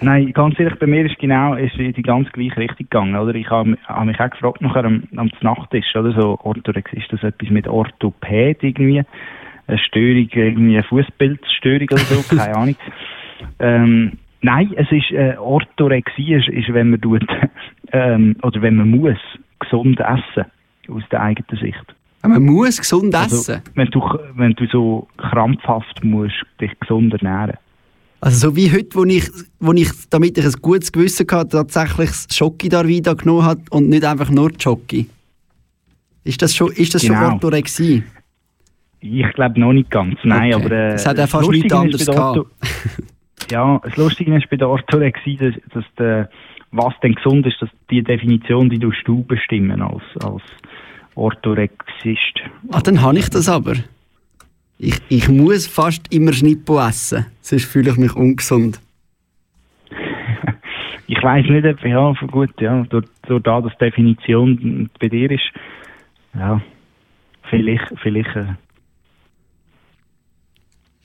Nein, ganz ehrlich, bei mir ist genau ist in die ganz gleiche Richtung gegangen. Oder? Ich habe hab mich auch gefragt, nachher am, am Nachttisch, oder so, Orthorexie, ist das etwas mit Orthopäd irgendwie? Eine Störung, irgendwie eine Fußbildstörung oder so, keine Ahnung. Ähm, nein, es ist, äh, Orthorexie ist, ist, wenn man tut, ähm, oder wenn man muss, gesund essen, aus der eigenen Sicht. Man muss gesund Also, essen. wenn du, wenn du so krampfhaft musst, dich gesund ernähren. Also so wie heute, wo ich, wo ich damit ich ein gutes Gewissen hatte, tatsächlich das Schoki Darvida genommen hat und nicht einfach nur Schoki. Ist das schon, ist das schon Genau. Orthorexie? Ich glaube noch nicht ganz, nein, Okay. aber... Äh, Es hat ja fast nichts anderes Ortho- Ja, das Lustige ist bei der Orthorexie, dass, dass der, was denn gesund ist, dass die Definition, die du du bestimmen als, als Orthorexist. Ah, dann habe ich das aber. Ich, ich muss fast immer Schnippo essen, sonst fühle ich mich ungesund. Ich weiß nicht, ob, ja, gut, ja, durch, durch da, dass die Definition bei dir ist, ja, vielleicht, vielleicht, äh,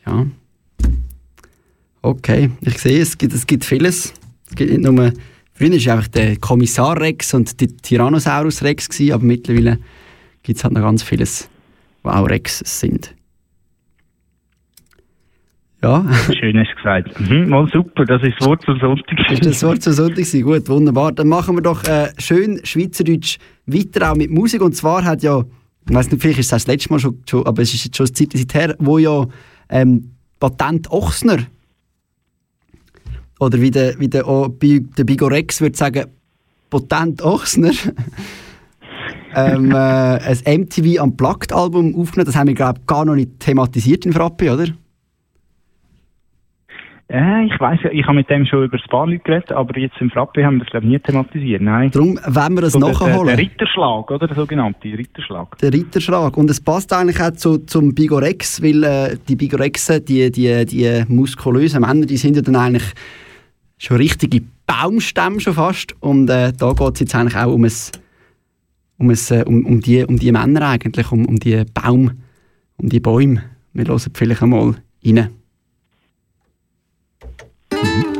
Ja. Okay, ich sehe, es gibt, es gibt vieles. Es gibt nicht nur. Früher war einfach der Kommissar Rex und die Tyrannosaurus Rex, gewesen, aber mittlerweile gibt es halt noch ganz vieles, die auch Rex sind. Ja. schön hast du gesagt. Mhm, mal super, das ist das Wort zum Sonntag. Ist das Wort zum Sonntag? Gut, wunderbar. Dann machen wir doch äh, schön Schweizerdeutsch weiter auch mit Musik. Und zwar hat ja, ich weiß nicht, vielleicht ist es das letzte Mal schon, schon aber es ist jetzt schon eine Zeit her, wo ja ähm, Patent Ochsner oder wie der, wie der, der Bigorex würde sagen, Patent Ochsner ähm, äh, ein MTV Unplugged Album aufgenommen. Das haben wir, glaube ich, gar noch nicht thematisiert in Frappe, oder? Äh, ich weiß ja, ich habe mit dem schon über ein paar Leute geredet, aber jetzt im Frappe haben wir das glaube ich nie thematisiert, nein. Darum wollen wir das So nachholen. Der, der Ritterschlag, oder? Der sogenannte Ritterschlag. Der Ritterschlag. Und es passt eigentlich auch zu, zum Bigorex, weil äh, die Bigorexen, die, die, die muskulösen Männer, die sind ja dann eigentlich schon richtige Baumstämme schon fast. Und äh, da geht es jetzt eigentlich auch um ein um, es, äh, um, um, die, um die Männer eigentlich, um, um die Baum, um die Bäume. Wir hören vielleicht einmal rein. Ich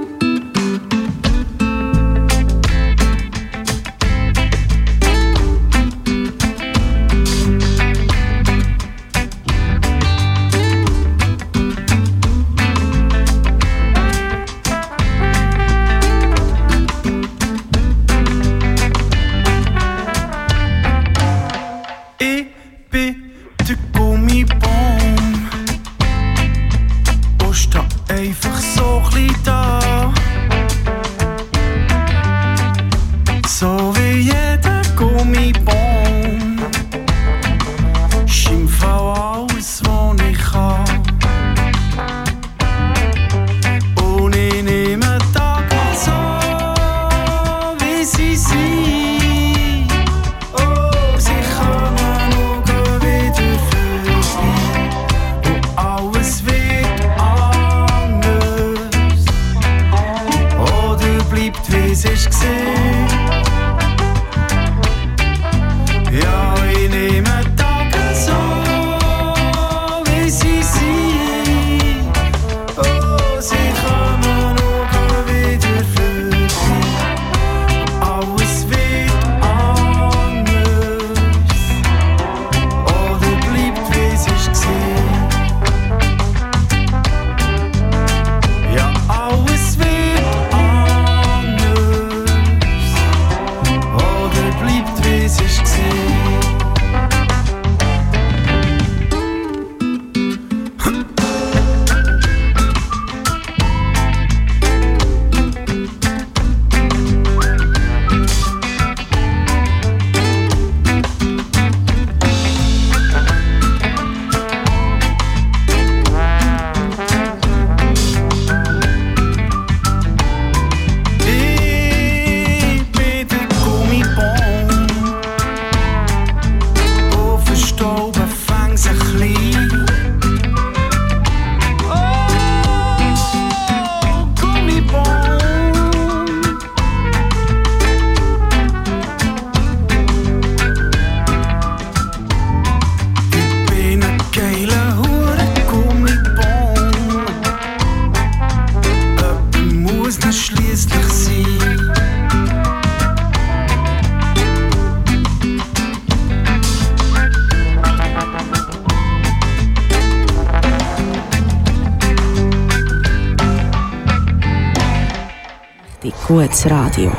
Gutes Radio.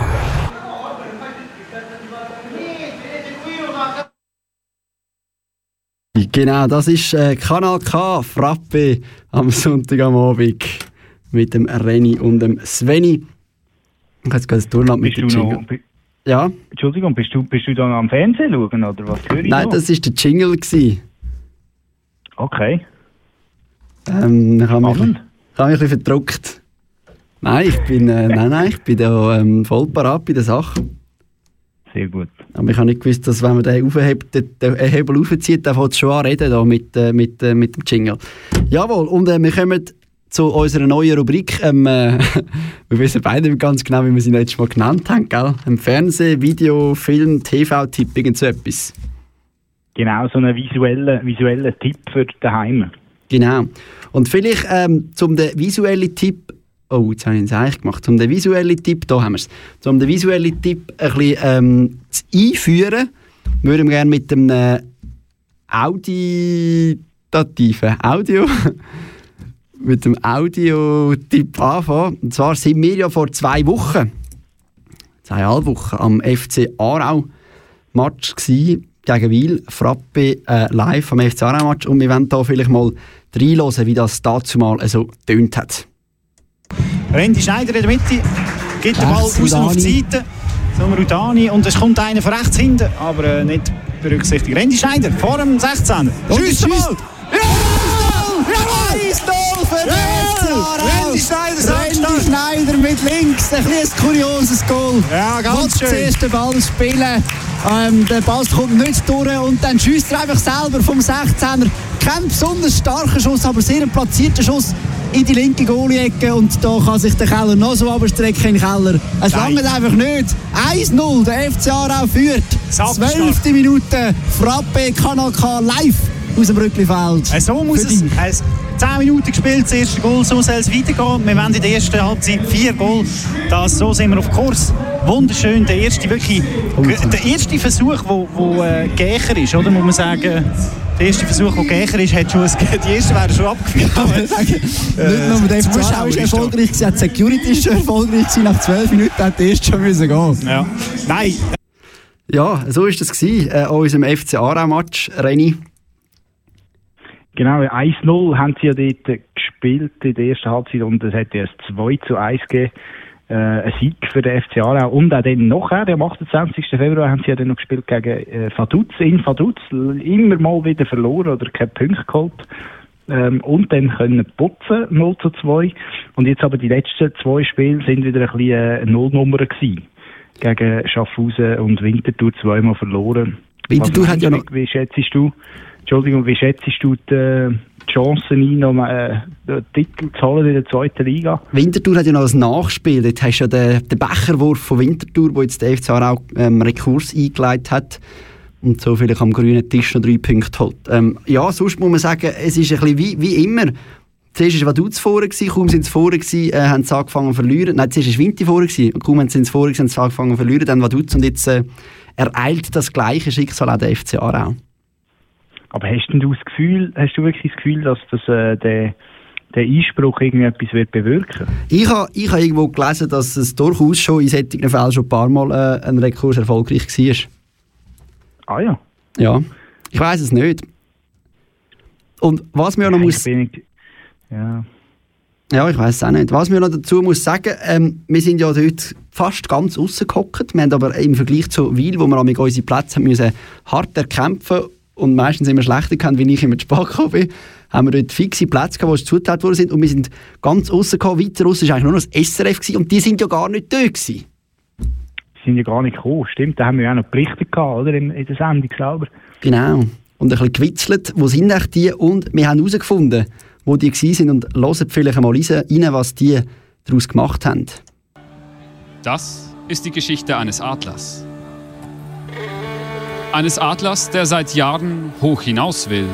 Genau, das ist äh, Kanal K, Frappe am Sonntag am Abend mit dem Reni und dem Sveni. Jetzt gerade das Turnland mit dem noch, Jingle. Ja? Entschuldigung, bist du, bist du dann am Fernsehen schauen oder was höre ich Nein, da? das war der Jingle. Gewesen. Okay. Ähm, ich habe mich, habe mich ein bisschen verdruckt. Nein, ich bin, äh, nein, nein, ich bin da ähm, voll parat bei der Sache. Sehr gut. Aber ich habe nicht gewusst, dass wenn man den aufhebt, den, den Hebel aufzieht, dann fängt es schon an reden da mit, äh, mit, äh, mit dem Jingle. Jawohl, und äh, wir kommen zu unserer neuen Rubrik. Ähm, äh, wir wissen beide ganz genau, wie wir sie letztes Mal genannt haben, gell? Im Fernsehen, Video, Film, TV-Tipp, irgend so etwas. Genau, so einen visuellen, visuellen Tipp für daheim. Genau. Und vielleicht ähm, zum den visuellen Tipp, oh, jetzt habe ich es eigentlich gemacht, zum den visuellen Tipp, da haben wir es, zum den visuellen Tipp ein bisschen ähm, zu einführen, würden wir gerne mit dem äh, auditativen Audio, mit dem Audio-Tipp anfangen. Und zwar sind wir ja vor zwei Wochen, zweieinhalb Wochen, am FC Aarau Match gsi gegen Wiel, Frappe äh, live am FC Aarau Match und wir wollen da vielleicht mal reinhören, wie das dazu mal so tönt hat. Randy Schneider in der Mitte, gibt den Ball raus auf die. Seite. Zum Rudani und es kommt einer von rechts hinten, aber äh, nicht berücksichtigt. Randy Schneider vor dem 16er. Schießt Ball! Randy Schneider, Randy Schneider mit links, ein ein kurioses Goal. Ja, ganz schön. zuerst den Ball spielen, ähm, der Ball kommt nicht durch und dann schießt er einfach selber vom 16er. Kein besonders starker Schuss, aber sehr ein platzierter Schuss. In die linke Goalie-Ecke und da kann sich der Keller noch so abstrecken Keller. Es Nein. langt einfach nicht. 1-0, der FC Aarau führt. 12. Minute, Frappe Kanal K live aus dem Rücklifeld. Äh, So muss es. es 10 Minuten gespielt, das erste Goal, so soll es weitergehen. Wir wollen in der ersten Halbzeit vier Goal. Das, so sind wir auf Kurs. Wunderschön, der erste, wirklich, der erste Versuch, wo, wo äh, Gächer ist, oder? Muss man sagen, der erste Versuch, wo Gächer ist, hat schon, die erste wäre schon abgeführt. Nicht nur der FC Aarau ist erfolgreich gewesen, die Security ist schon erfolgreich gewesen. Nach 12 Minuten hat der erste schon müssen gehen. Ja. Nein. Ja, so war das gewesen, äh, an unserem FC Aarau-Match. Reni, Genau, 1-0 haben sie ja dort äh, gespielt in der ersten Halbzeit und es hat ja ein 2 zu 1 gegeben. Äh, ein Sieg für den FC Aarau. Und auch dann nachher, am 28. Februar, haben sie ja dann noch gespielt gegen äh, Vaduz in Vaduz. Immer mal wieder verloren oder keine Punkte geholt. Ähm, und dann können putzen, 0 zu 2. Und jetzt aber die letzten zwei Spiele sind wieder ein bisschen äh, Nullnummer gewesen. Gegen Schaffhausen und Winterthur zweimal verloren. Winterthur hat ja du, Wie schätzt du, Entschuldigung, wie schätzt du die Chancen ein, um äh, den Titel zu holen in der zweiten Liga? Winterthur hat ja noch ein Nachspiel. Dort hast du ja den, den Becherwurf von Winterthur, wo jetzt der FC Aarau ähm, Rekurs eingeleitet hat und so vielleicht am grünen Tisch noch drei Punkte holt. Ähm, ja, sonst muss man sagen, es ist ein bisschen wie, wie immer. Zuerst war vorne, gewesen, kaum sind sie gewesen, äh, haben sie angefangen zu verlieren. Nein, zuerst war Winti gewesen, und kaum sind sie vorne, haben sie angefangen zu verlieren. Dann Vaduz und jetzt äh, ereilt das gleiche Schicksal auch der FC Aarau. Aber hast du das Gefühl, hast du wirklich das Gefühl, dass das, äh, der, der Einspruch irgendwie etwas wird bewirken? Ich habe ich ha irgendwo gelesen, dass es durchaus schon in solchen Fällen schon ein paar Mal äh, ein Rekurs erfolgreich war. Ah ja. Ja, ich weiß es nicht. Und was mir auch noch muss... Ich, ja. Ja, ich weiß es auch nicht. Was mir noch dazu muss sagen, ähm, wir sind ja dort fast ganz rausgehockt. Wir haben aber im Vergleich zu Wil, wo wir unsere Plätze haben müssen, hart erkämpfen und meistens immer schlechter gehabt, wie ich immer zu spät gekommen bin, haben wir dort fixe Plätze gehabt, die zugeteilt worden sind und wir sind ganz rausgekommen. Weiter raus war eigentlich nur noch das SRF gewesen, und die sind ja gar nicht dort gewesen. Die sind ja gar nicht gekommen, stimmt. Da haben wir ja auch noch berichtet gehabt, oder? In, in der Sendung selber. Genau. Und ein bisschen gewitzelt, wo sind eigentlich die? Und wir haben herausgefunden, wo die gewesen sind und hören vielleicht einmal rein, was die daraus gemacht haben. Das ist die Geschichte eines Adlers. Eines Adlers, der seit Jahren hoch hinaus will.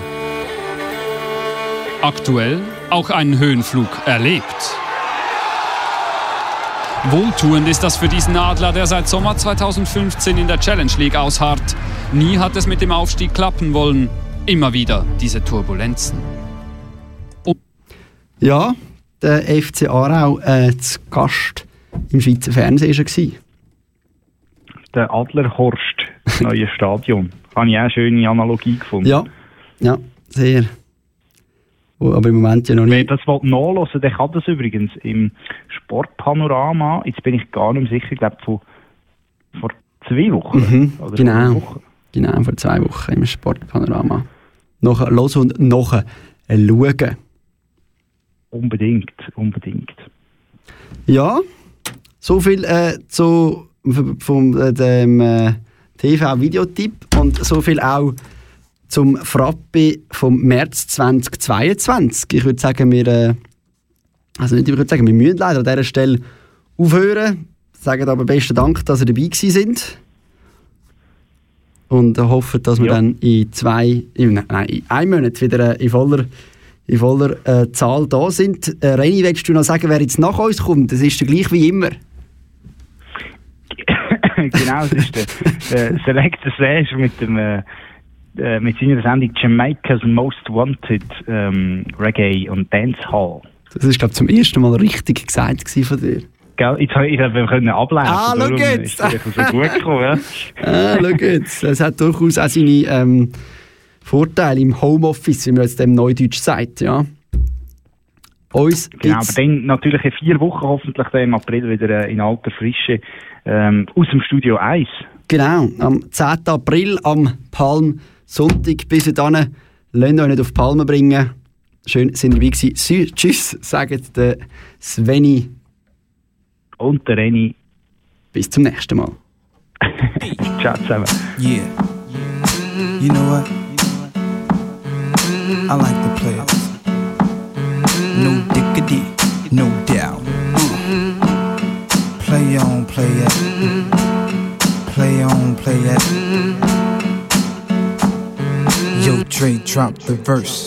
Aktuell auch einen Höhenflug erlebt. Wohltuend ist das für diesen Adler, der seit Sommer 2015 in der Challenge League ausharrt. Nie hat es mit dem Aufstieg klappen wollen. Immer wieder diese Turbulenzen. Ja, der FC Aarau äh, zu Gast im Schweizer Fernsehen war er. Der Adlerhorst, das neue Stadion. Habe ich auch eine schöne Analogie gefunden. Ja, ja, sehr. Oh, aber im Moment ja noch Wer nicht. das will nachhören der kann das übrigens im Sportpanorama. Jetzt bin ich gar nicht mehr sicher, ich glaube von vor zwei Wochen. Mhm, genau. Woche. Genau, vor zwei Wochen im Sportpanorama. Nachher hören und nachher schauen. Unbedingt, unbedingt. Ja, so viel äh, zu vom äh, dem äh, TV-Videotipp und so viel auch zum Frappe vom März 2022. Ich würde sagen, wir äh, also nicht, ich würde sagen, wir müssen leider an dieser Stelle aufhören. Sagen aber besten Dank, dass ihr dabei gewesen sind. Und hoffen, dass wir Ja. dann in zwei, in, nein, in einem Monat wieder äh, in voller, in voller äh, Zahl da sind. Äh, Reni, willst du noch sagen, wer jetzt nach uns kommt? Das ist der gleich wie immer. genau, das ist der, der Selector Sage mit dem äh, äh, mit seiner Sendung Jamaica's Most Wanted ähm, Reggae und Dancehall. Das ist, glaube ich, zum ersten Mal richtig gesagt von dir. Gell? Jetzt habe ich wir können ablesen. Ah, schau jetzt. Ist das so gut gekommen, ja? Ah, schau jetzt. Es hat durchaus auch seine ähm, Vorteile im Homeoffice, wie man jetzt dem Neudeutsch sagt. Ja. Uns Genau, aber dann natürlich in vier Wochen hoffentlich dann im April wieder äh, in alter Frische ähm, aus dem Studio 1. genau, am 10. April, am Palmsonntag. Bis dann, lasst euch nicht auf die Palme bringen. Schön, sind ihr dabei gewesen. Sü- Tschüss, sagt der Sveni. Und der Reni. Bis zum nächsten Mal. Ciao zusammen. Yeah. You know what? I like to play it. no diggity, no doubt. Play on, play it. Play on, play it. Yo, Dre, drop the verse.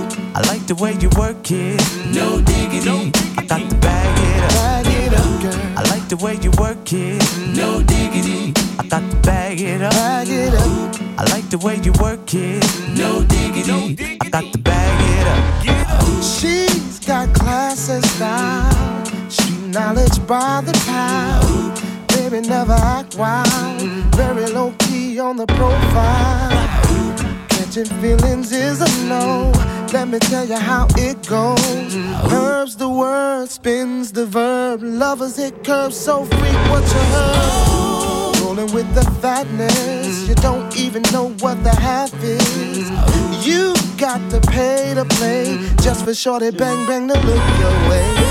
I like the way you work it. No diggity. I got to bag it up. Bag it up, girl. I like the way you work it. No diggity. I got to bag it up. Bag it up. I like the way you work it. No diggity. I got to bag it up. She's got class and style, street knowledge by the pound. Baby, never act wild, very low key on the profile. Catching feelings is a no. Let me tell you how it goes. Herbs the word, spins the verb. Lovers hit curves so freak what you heard. Rolling with the fatness, you don't even know what the half is. You got to pay to play just for shorty bang bang to look your way.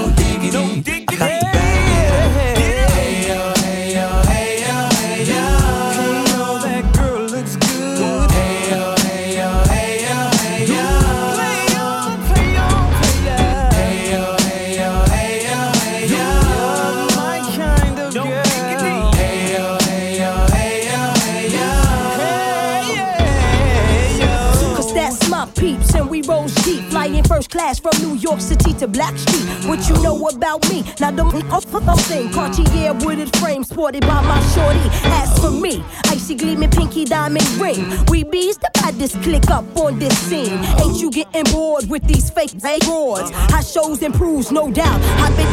I got to bag class from New York City to Black Street. What you know about me? Now don't the thing, Cartier wooded frame sported by my shorty. As for me, icy gleaming pinky diamond ring. We bees the baddest click up on this scene. Ain't you getting bored with these fake broads? High shows improves, no doubt. I've been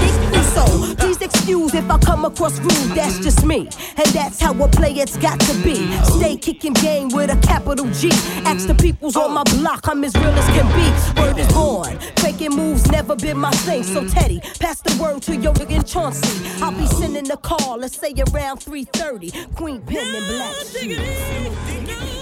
so. Please excuse if I come across rude. That's just me, and that's how a player's got to be. Stay kicking game with a capital G. Ask the peoples on my block, I'm as real as can be. Word is born. Faking moves never been my thing. So Teddy, pass the word to your nigga Chauncey. I'll be sending a call, let's say around 3:30. Queen Pen and Black.